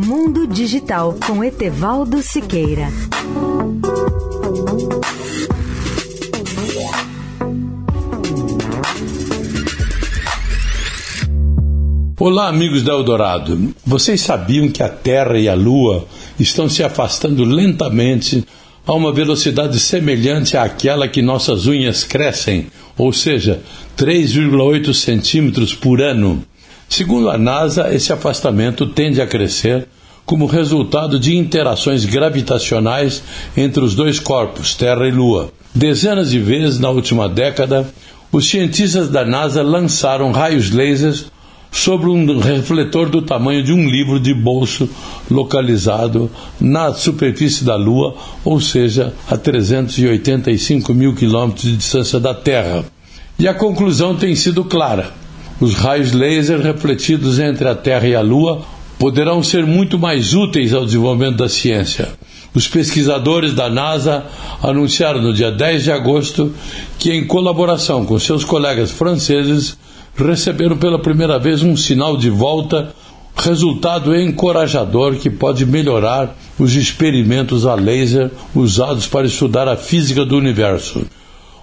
Mundo Digital com Etevaldo Siqueira. Olá, amigos da Eldorado. Vocês sabiam que a Terra e a Lua estão se afastando lentamente a uma velocidade semelhante àquela que nossas unhas crescem, ou seja, 3,8 centímetros por ano? Segundo a NASA, esse afastamento tende a crescer como resultado de interações gravitacionais entre os dois corpos, Terra e Lua. Dezenas de vezes na última década, os cientistas da NASA lançaram raios lasers sobre um refletor do tamanho de um livro de bolso localizado na superfície da Lua, ou seja, a 385 mil quilômetros de distância da Terra. E a conclusão tem sido clara. Os raios laser refletidos entre a Terra e a Lua poderão ser muito mais úteis ao desenvolvimento da ciência. Os pesquisadores da NASA anunciaram no dia 10 de agosto que, em colaboração com seus colegas franceses, receberam pela primeira vez um sinal de volta, resultado encorajador que pode melhorar os experimentos a laser usados para estudar a física do universo.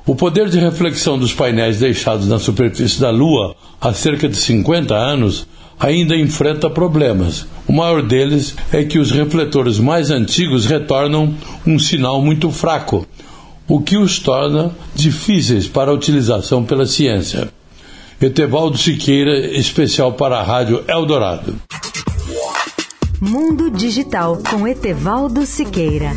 O poder de reflexão dos painéis deixados na superfície da Lua há cerca de 50 anos ainda enfrenta problemas. O maior deles é que os refletores mais antigos retornam um sinal muito fraco, o que os torna difíceis para a utilização pela ciência. Etevaldo Siqueira, especial para a Rádio Eldorado. Mundo Digital com Etevaldo Siqueira.